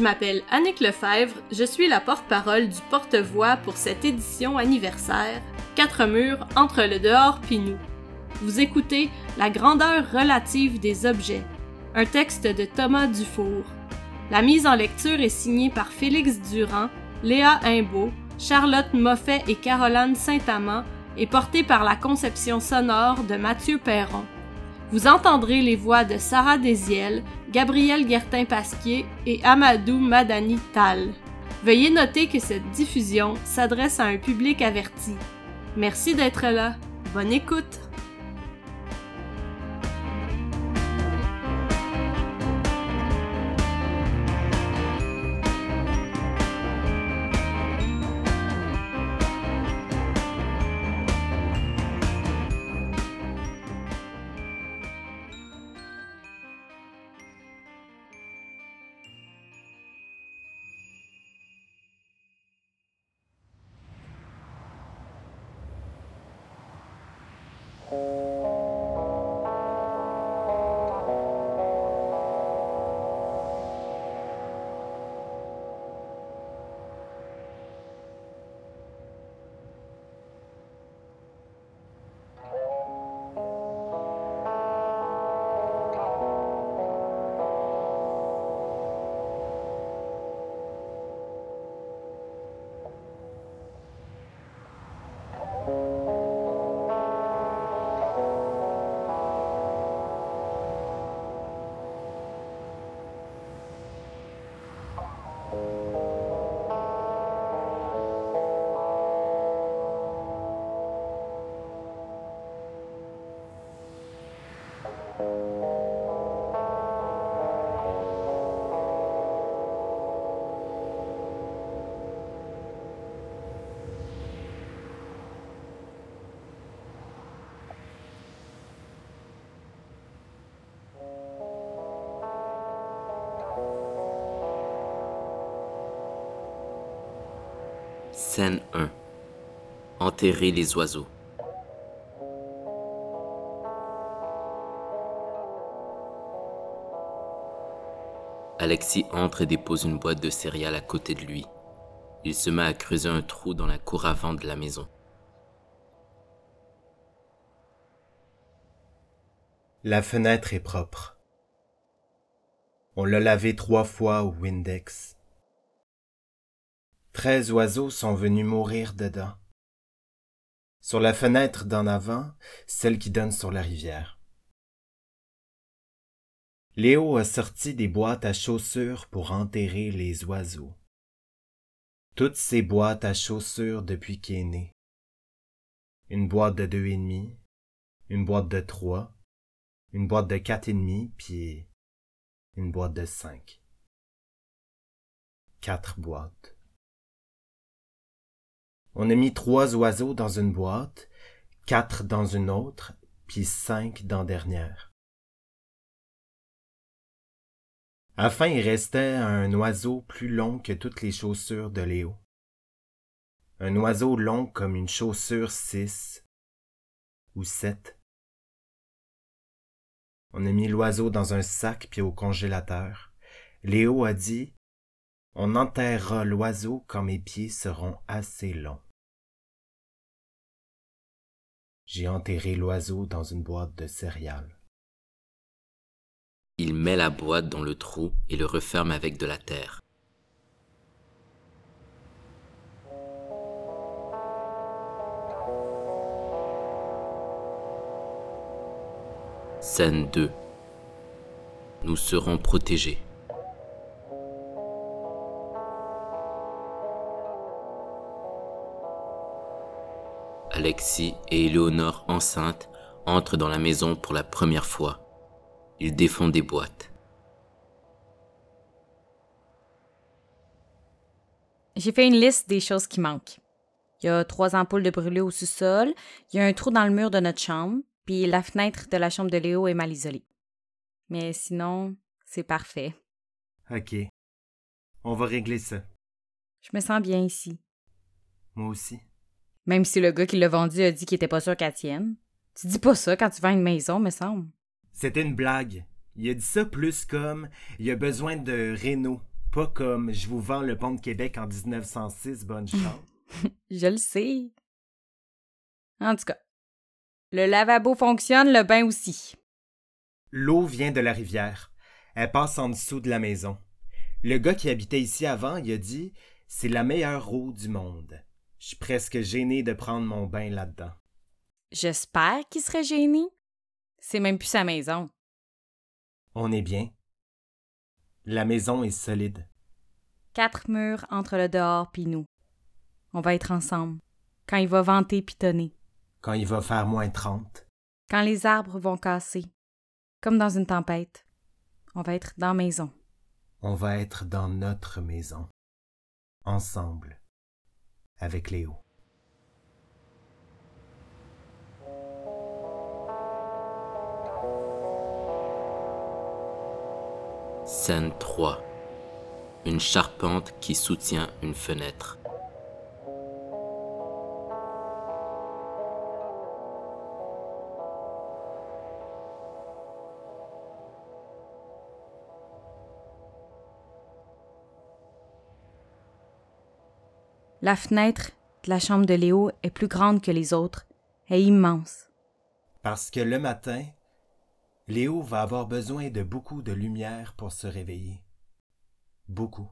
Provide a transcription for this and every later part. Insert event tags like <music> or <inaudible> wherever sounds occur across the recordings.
Je m'appelle Annick Lefebvre, je suis la porte-parole du porte-voix pour cette édition anniversaire Quatre murs entre le dehors puis nous. Vous écoutez La grandeur relative des objets, un texte de Thomas Dufour. La mise en lecture est signée par Félix Durand, Léa Imbeau, Charlotte Moffet et Caroline Saint-Amand et portée par la conception sonore de Mathieu Perron. Vous entendrez les voix de Sarah Desiel, Gabriel Guertin-Pasquier et Amadou Madani Tal. Veuillez noter que cette diffusion s'adresse à un public averti. Merci d'être là. Bonne écoute! Scène 1 Enterrer les oiseaux. Alexis entre et dépose une boîte de céréales à côté de lui. Il se met à creuser un trou dans la cour avant de la maison. La fenêtre est propre. On l'a lavé trois fois au Windex. Treize oiseaux sont venus mourir dedans. Sur la fenêtre d'en avant, celle qui donne sur la rivière. Léo a sorti des boîtes à chaussures pour enterrer les oiseaux. Toutes ces boîtes à chaussures depuis qu'il est né. Une boîte de deux et demi, une boîte de trois, une boîte de quatre et demi, puis une boîte de cinq. Quatre boîtes. On a mis trois oiseaux dans une boîte, quatre dans une autre, puis cinq dans dernière. Enfin, il restait un oiseau plus long que toutes les chaussures de Léo. Un oiseau long comme une chaussure six ou sept. On a mis l'oiseau dans un sac puis au congélateur. Léo a dit On enterrera l'oiseau quand mes pieds seront assez longs. J'ai enterré l'oiseau dans une boîte de céréales. Il met la boîte dans le trou et le referme avec de la terre. Scène 2 Nous serons protégés. Alexis et Éléonore enceintes entrent dans la maison pour la première fois. Ils défont des boîtes. J'ai fait une liste des choses qui manquent. Il y a trois ampoules de brûlé au sous-sol, il y a un trou dans le mur de notre chambre, puis la fenêtre de la chambre de Léo est mal isolée. Mais sinon, c'est parfait. Ok. On va régler ça. Je me sens bien ici. Moi aussi. Même si le gars qui l'a vendu a dit qu'il était pas sûr qu'elle tienne. Tu dis pas ça quand tu vends une maison, me semble. C'était une blague. Il a dit ça plus comme il a besoin de réno. Pas comme je vous vends le pont de Québec en 1906, bonne <laughs> chance. Je le sais. En tout cas, le lavabo fonctionne, le bain aussi. L'eau vient de la rivière. Elle passe en dessous de la maison. Le gars qui habitait ici avant, il a dit C'est la meilleure eau du monde. Je suis presque gêné de prendre mon bain là-dedans. J'espère qu'il serait gêné. C'est même plus sa maison. On est bien. La maison est solide. Quatre murs entre le dehors puis nous. On va être ensemble. Quand il va vanter pitonner. Quand il va faire moins 30. Quand les arbres vont casser. Comme dans une tempête. On va être dans maison. On va être dans notre maison. Ensemble. Avec Léo. Scène 3. Une charpente qui soutient une fenêtre. La fenêtre de la chambre de Léo est plus grande que les autres, est immense. Parce que le matin, Léo va avoir besoin de beaucoup de lumière pour se réveiller. Beaucoup.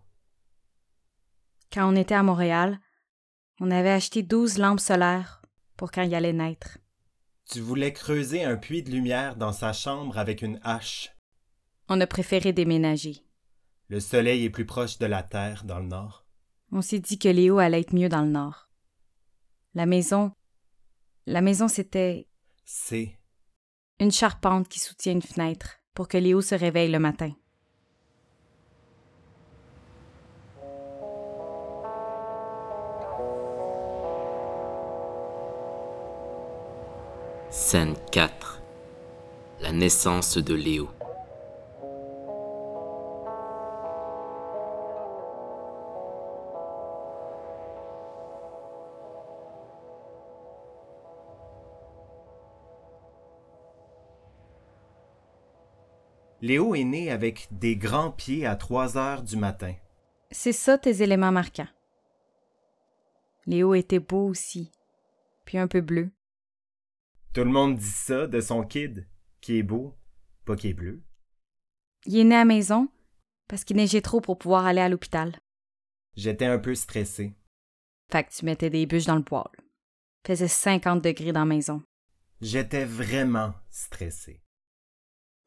Quand on était à Montréal, on avait acheté douze lampes solaires pour quand il allait naître. Tu voulais creuser un puits de lumière dans sa chambre avec une hache. On a préféré déménager. Le soleil est plus proche de la terre dans le nord. On s'est dit que Léo allait être mieux dans le nord. La maison. La maison, c'était C'est une charpente qui soutient une fenêtre pour que Léo se réveille le matin. Scène 4. La naissance de Léo. Léo est né avec des grands pieds à trois heures du matin. C'est ça tes éléments marquants. Léo était beau aussi, puis un peu bleu. Tout le monde dit ça de son kid, qui est beau, pas qui est bleu. Il est né à la maison parce qu'il neigeait trop pour pouvoir aller à l'hôpital. J'étais un peu stressé. Fait que tu mettais des bûches dans le poêle. Faisait 50 degrés dans la maison. J'étais vraiment stressé.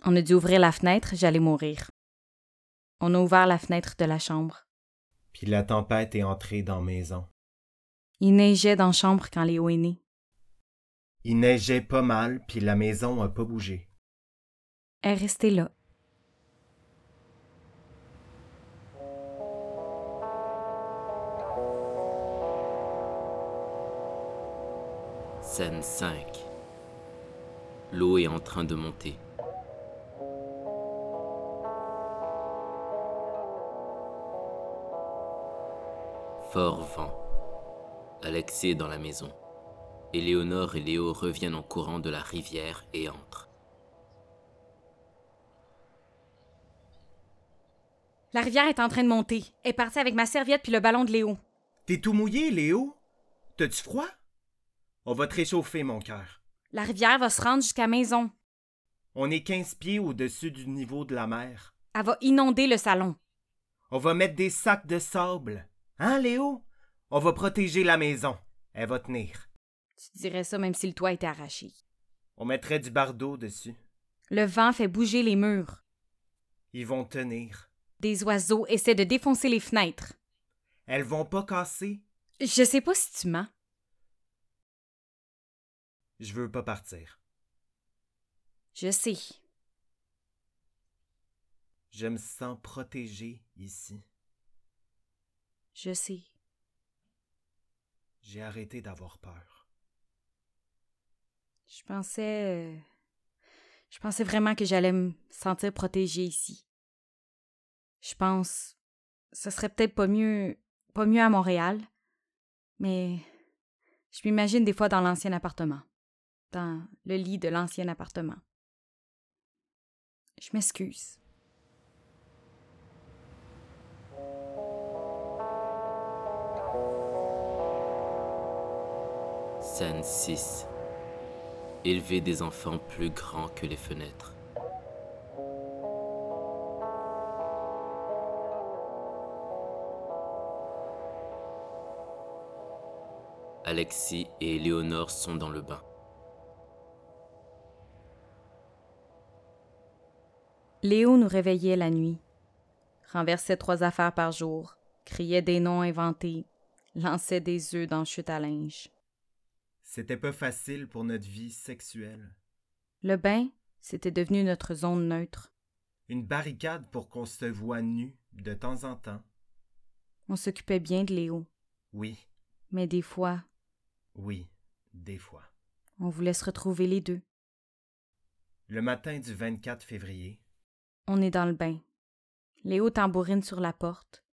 On a dû ouvrir la fenêtre, j'allais mourir. On a ouvert la fenêtre de la chambre. Puis la tempête est entrée dans la maison. Il neigeait dans la chambre quand Léo est né. Il neigeait pas mal, puis la maison a pas bougé. Elle est restée là. Scène 5. L'eau est en train de monter. Fort vent. Alexis est dans la maison. Éléonore et Léo reviennent en courant de la rivière et entrent. La rivière est en train de monter. Elle est partie avec ma serviette puis le ballon de Léo. T'es tout mouillé, Léo? T'as-tu froid? On va te réchauffer, mon cœur. La rivière va se rendre jusqu'à la maison. On est 15 pieds au-dessus du niveau de la mer. Elle va inonder le salon. On va mettre des sacs de sable. Hein, Léo? On va protéger la maison. Elle va tenir. Tu dirais ça même si le toit était arraché. On mettrait du bardeau dessus. Le vent fait bouger les murs. Ils vont tenir. Des oiseaux essaient de défoncer les fenêtres. Elles vont pas casser? Je sais pas si tu mens. Je veux pas partir. Je sais. Je me sens protégé ici. Je sais. J'ai arrêté d'avoir peur. Je pensais. euh, Je pensais vraiment que j'allais me sentir protégée ici. Je pense. Ce serait peut-être pas mieux. pas mieux à Montréal. Mais. Je m'imagine des fois dans l'ancien appartement. Dans le lit de l'ancien appartement. Je m'excuse. Scène 6. Élever des enfants plus grands que les fenêtres. Alexis et Éléonore sont dans le bain. Léo nous réveillait la nuit, renversait trois affaires par jour, criait des noms inventés, lançait des œufs dans chute à linge. C'était pas facile pour notre vie sexuelle. Le bain, c'était devenu notre zone neutre. Une barricade pour qu'on se voie nu de temps en temps. On s'occupait bien de Léo, Oui, mais des fois, oui, des fois. on voulait se retrouver les deux. Le matin du 24 février, On est dans le bain. Léo tambourine sur la porte.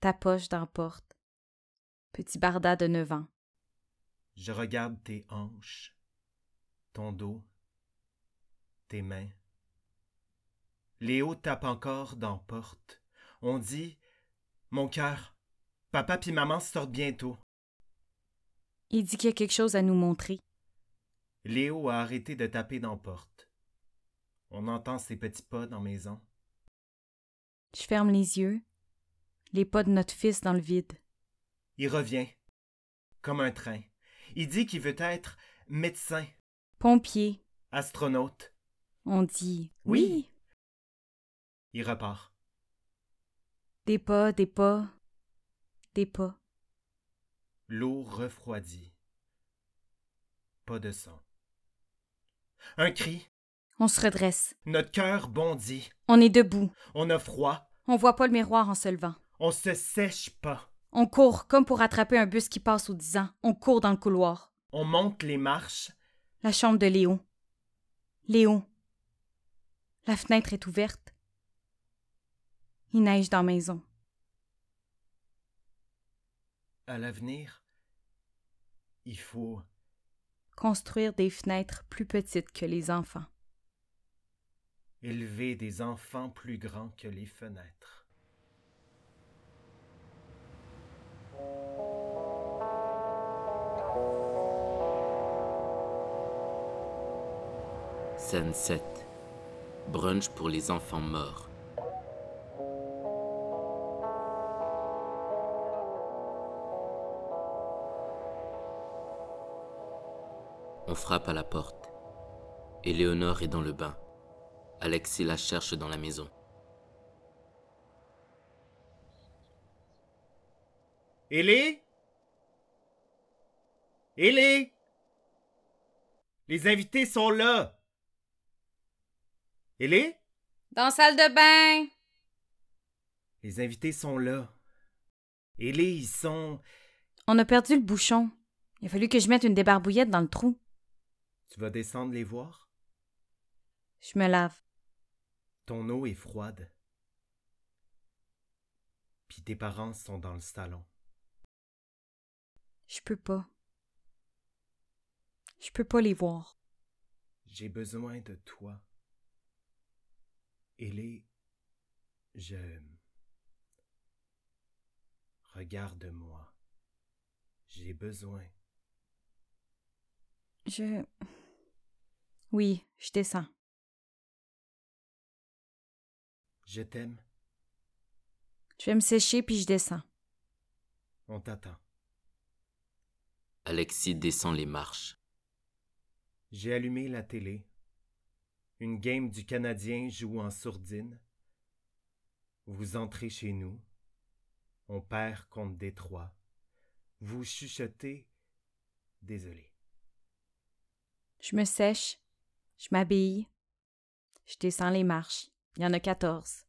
Tapoche dans la porte. Petit barda de neuf ans. Je regarde tes hanches, ton dos, tes mains. Léo tape encore dans porte. On dit Mon cœur, papa puis maman sortent bientôt. Il dit qu'il y a quelque chose à nous montrer. Léo a arrêté de taper dans porte. On entend ses petits pas dans maison. Je ferme les yeux. Les pas de notre fils dans le vide. Il revient, comme un train. Il dit qu'il veut être médecin, Pompier. astronaute. On dit Oui. Il repart. Des pas, des pas, des pas. L'eau refroidit. Pas de son. Un cri. On se redresse. Notre cœur bondit. On est debout. On a froid. On voit pas le miroir en se levant. On se sèche pas. On court comme pour attraper un bus qui passe aux dix ans. On court dans le couloir. On monte les marches. La chambre de Léo. Léo. La fenêtre est ouverte. Il neige dans la maison. À l'avenir, il faut Construire des fenêtres plus petites que les enfants. élever des enfants plus grands que les fenêtres. Scène 7. Brunch pour les enfants morts. On frappe à la porte. Éléonore est dans le bain. Alexis la cherche dans la maison. Élé Élé Les invités sont là Élé Dans la salle de bain! Les invités sont là. Élé, ils sont... On a perdu le bouchon. Il a fallu que je mette une débarbouillette dans le trou. Tu vas descendre les voir? Je me lave. Ton eau est froide. Puis tes parents sont dans le salon. Je peux pas. Je peux pas les voir. J'ai besoin de toi. Élé, je... Regarde-moi. J'ai besoin. Je. Oui, je descends. Je t'aime. Je vais me sécher puis je descends. On t'attend. Alexis descend les marches. J'ai allumé la télé. Une game du Canadien joue en sourdine. Vous entrez chez nous. On perd contre Détroit. Vous chuchotez. Désolé. Je me sèche. Je m'habille. Je descends les marches. Il y en a quatorze.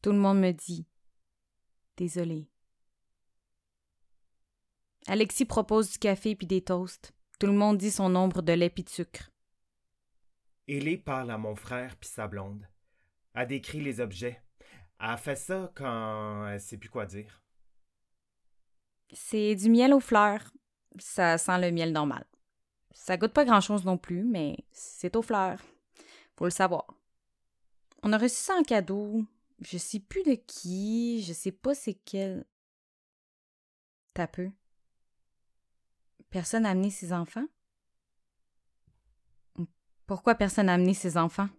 Tout le monde me dit Désolé. Alexis propose du café puis des toasts. Tout le monde dit son nombre de lait puis de sucre. Élé parle à mon frère puis sa blonde. A décrit les objets. Elle fait ça quand elle sait plus quoi dire. C'est du miel aux fleurs. Ça sent le miel normal. Ça goûte pas grand-chose non plus, mais c'est aux fleurs. Faut le savoir. On a reçu ça en cadeau. Je sais plus de qui, je sais pas c'est quel. T'as peu. Personne n'a amené ses enfants? Pourquoi personne n'a amené ses enfants?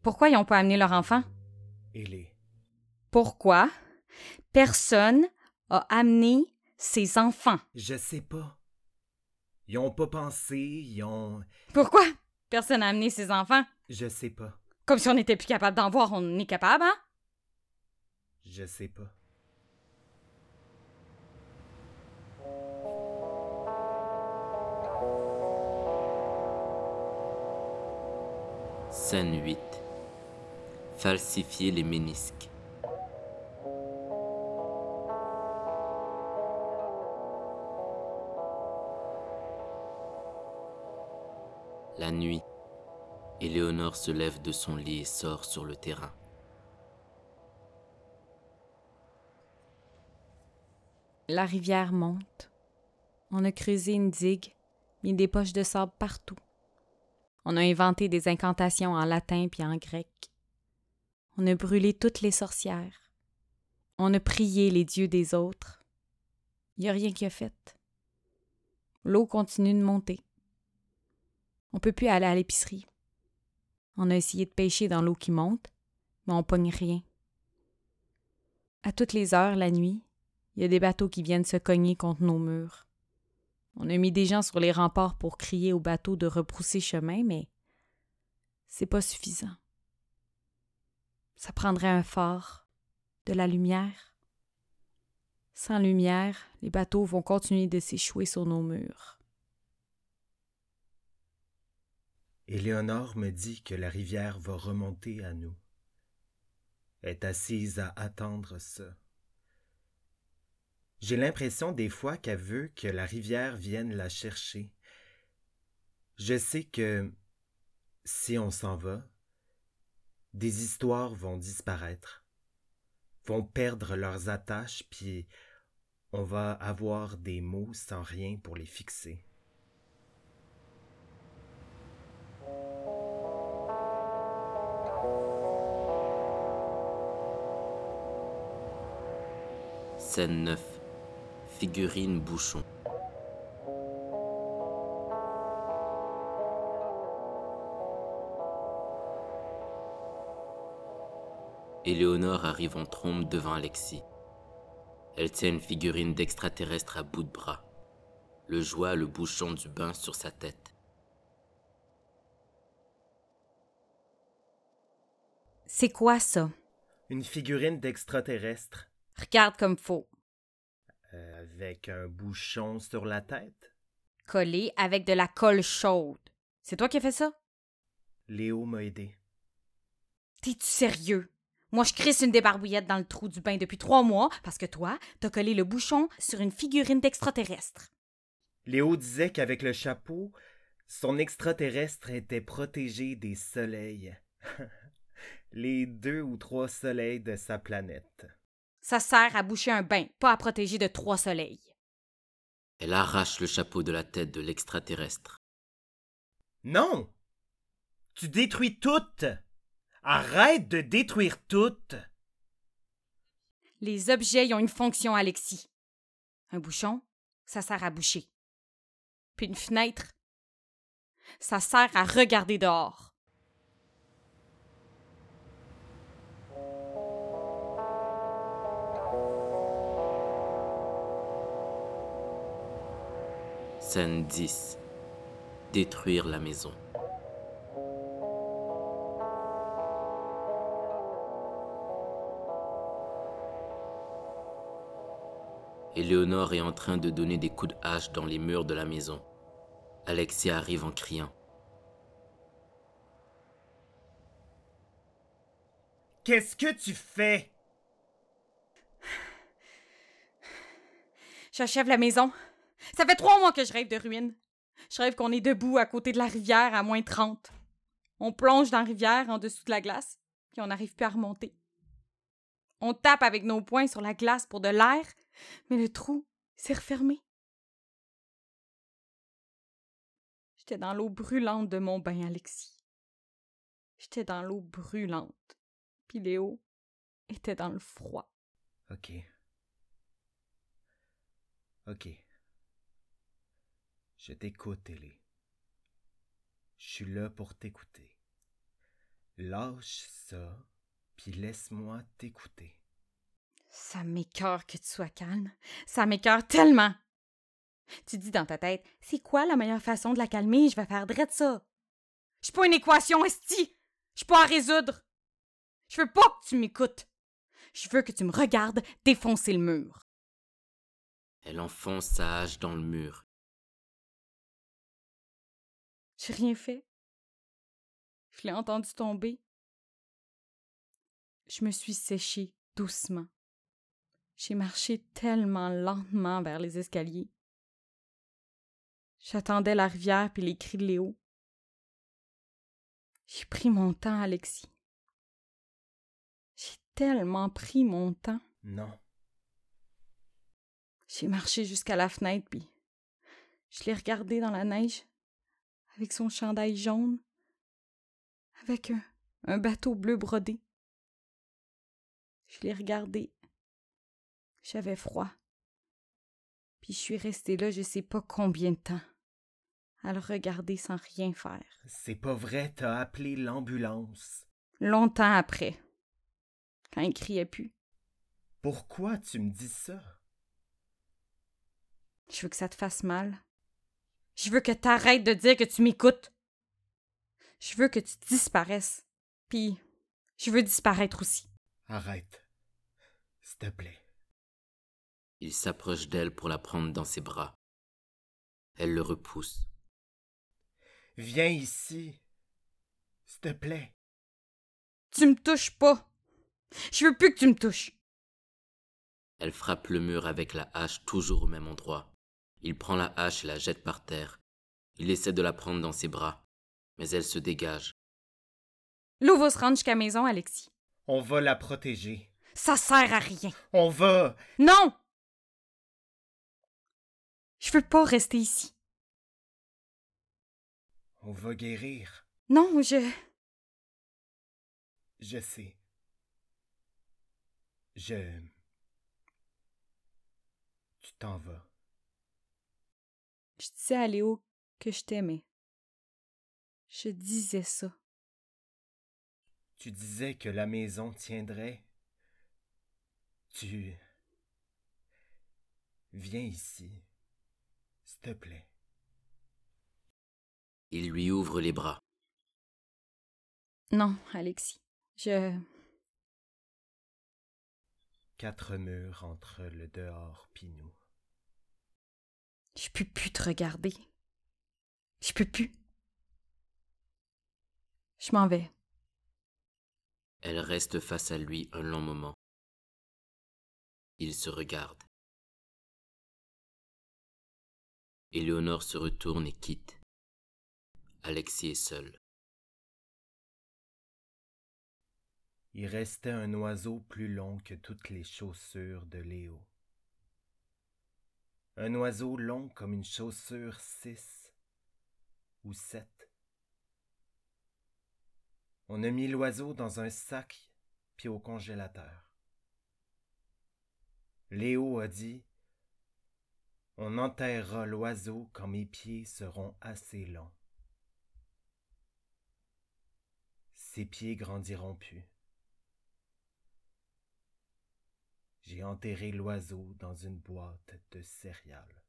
Pourquoi ils n'ont pas amené leurs enfants? Pourquoi personne a amené ses enfants? Je sais pas. Ils ont pas pensé, ils ont. Pourquoi personne n'a amené ses enfants? Je sais pas. Comme si on n'était plus capable d'en voir, on est capable, hein? Je sais pas. Scène 8. Falsifier les ménisques. La nuit, Éléonore se lève de son lit et sort sur le terrain. La rivière monte. On a creusé une digue, mis des poches de sable partout. On a inventé des incantations en latin puis en grec. On a brûlé toutes les sorcières. On a prié les dieux des autres. Il n'y a rien qui a fait. L'eau continue de monter. On peut plus aller à l'épicerie. On a essayé de pêcher dans l'eau qui monte, mais on pogne rien. À toutes les heures, la nuit, il y a des bateaux qui viennent se cogner contre nos murs. On a mis des gens sur les remparts pour crier aux bateaux de repousser chemin, mais c'est pas suffisant. Ça prendrait un phare, de la lumière. Sans lumière, les bateaux vont continuer de s'échouer sur nos murs. Éléonore me dit que la rivière va remonter à nous. Est assise à attendre ça. J'ai l'impression des fois qu'elle veut que la rivière vienne la chercher. Je sais que si on s'en va, des histoires vont disparaître, vont perdre leurs attaches, puis on va avoir des mots sans rien pour les fixer. Scène 9. Figurine bouchon. Éléonore arrive en trombe devant Alexis. Elle tient une figurine d'extraterrestre à bout de bras. Le joie le bouchon du bain sur sa tête. C'est quoi ça? Une figurine d'extraterrestre Regarde comme faux. Euh, avec un bouchon sur la tête. Collé avec de la colle chaude. C'est toi qui as fait ça? Léo m'a aidé. T'es-tu sérieux? Moi, je crisse une débarbouillette dans le trou du bain depuis trois mois parce que toi, t'as collé le bouchon sur une figurine d'extraterrestre. Léo disait qu'avec le chapeau, son extraterrestre était protégé des soleils. <laughs> Les deux ou trois soleils de sa planète. Ça sert à boucher un bain, pas à protéger de trois soleils. Elle arrache le chapeau de la tête de l'extraterrestre. Non! Tu détruis toutes! Arrête de détruire toutes! Les objets y ont une fonction, Alexis. Un bouchon, ça sert à boucher. Puis une fenêtre, ça sert à regarder dehors. Scène 10. Détruire la maison. Éléonore est en train de donner des coups de hache dans les murs de la maison. Alexis arrive en criant. Qu'est-ce que tu fais? J'achève la maison. Ça fait trois mois que je rêve de ruines. Je rêve qu'on est debout à côté de la rivière à moins 30. On plonge dans la rivière en dessous de la glace, puis on n'arrive plus à remonter. On tape avec nos poings sur la glace pour de l'air, mais le trou s'est refermé. J'étais dans l'eau brûlante de mon bain, Alexis. J'étais dans l'eau brûlante. Puis Léo était dans le froid. Ok. Ok. Je t'écoute, Ellie. Je suis là pour t'écouter. Lâche ça, puis laisse-moi t'écouter. Ça m'écœure que tu sois calme. Ça m'écœure tellement. Tu dis dans ta tête, c'est quoi la meilleure façon de la calmer? Je vais faire de ça. Je suis pas une équation, esti! Je suis pas à résoudre. Je veux pas que tu m'écoutes. Je veux que tu me regardes défoncer le mur. Elle enfonce sa hache dans le mur. J'ai rien fait. Je l'ai entendu tomber. Je me suis séchée doucement. J'ai marché tellement lentement vers les escaliers. J'attendais la rivière puis les cris de Léo. J'ai pris mon temps, Alexis. J'ai tellement pris mon temps. Non. J'ai marché jusqu'à la fenêtre, puis je l'ai regardé dans la neige, avec son chandail jaune, avec un, un bateau bleu brodé. Je l'ai regardé. J'avais froid. Puis je suis restée là je sais pas combien de temps, à le regarder sans rien faire. C'est pas vrai, t'as appelé l'ambulance. Longtemps après, quand il criait plus. Pourquoi tu me dis ça? Je veux que ça te fasse mal. Je veux que t'arrêtes de dire que tu m'écoutes. Je veux que tu disparaisses. Puis, je veux disparaître aussi. Arrête. S'il te plaît. Il s'approche d'elle pour la prendre dans ses bras. Elle le repousse. Viens ici. S'il te plaît. Tu me touches pas. Je veux plus que tu me touches. Elle frappe le mur avec la hache toujours au même endroit. Il prend la hache et la jette par terre. Il essaie de la prendre dans ses bras, mais elle se dégage. Se rendre jusqu'à la maison, Alexis. On va la protéger. Ça sert à rien. On va. Non! Je veux pas rester ici. On va guérir. Non, je. Je sais. Je. Tu t'en vas. Je disais à Léo que je t'aimais. Je disais ça. Tu disais que la maison tiendrait. Tu. Viens ici. S'il te plaît. Il lui ouvre les bras. Non, Alexis. Je. Quatre murs entre le dehors pis nous. Je peux plus te regarder. Je peux plus. Je m'en vais. Elle reste face à lui un long moment. Ils se regardent. Éléonore se retourne et quitte. Alexis est seul. Il restait un oiseau plus long que toutes les chaussures de Léo. Un oiseau long comme une chaussure six ou sept. On a mis l'oiseau dans un sac puis au congélateur. Léo a dit On enterrera l'oiseau quand mes pieds seront assez longs. Ses pieds grandiront plus. J'ai enterré l'oiseau dans une boîte de céréales.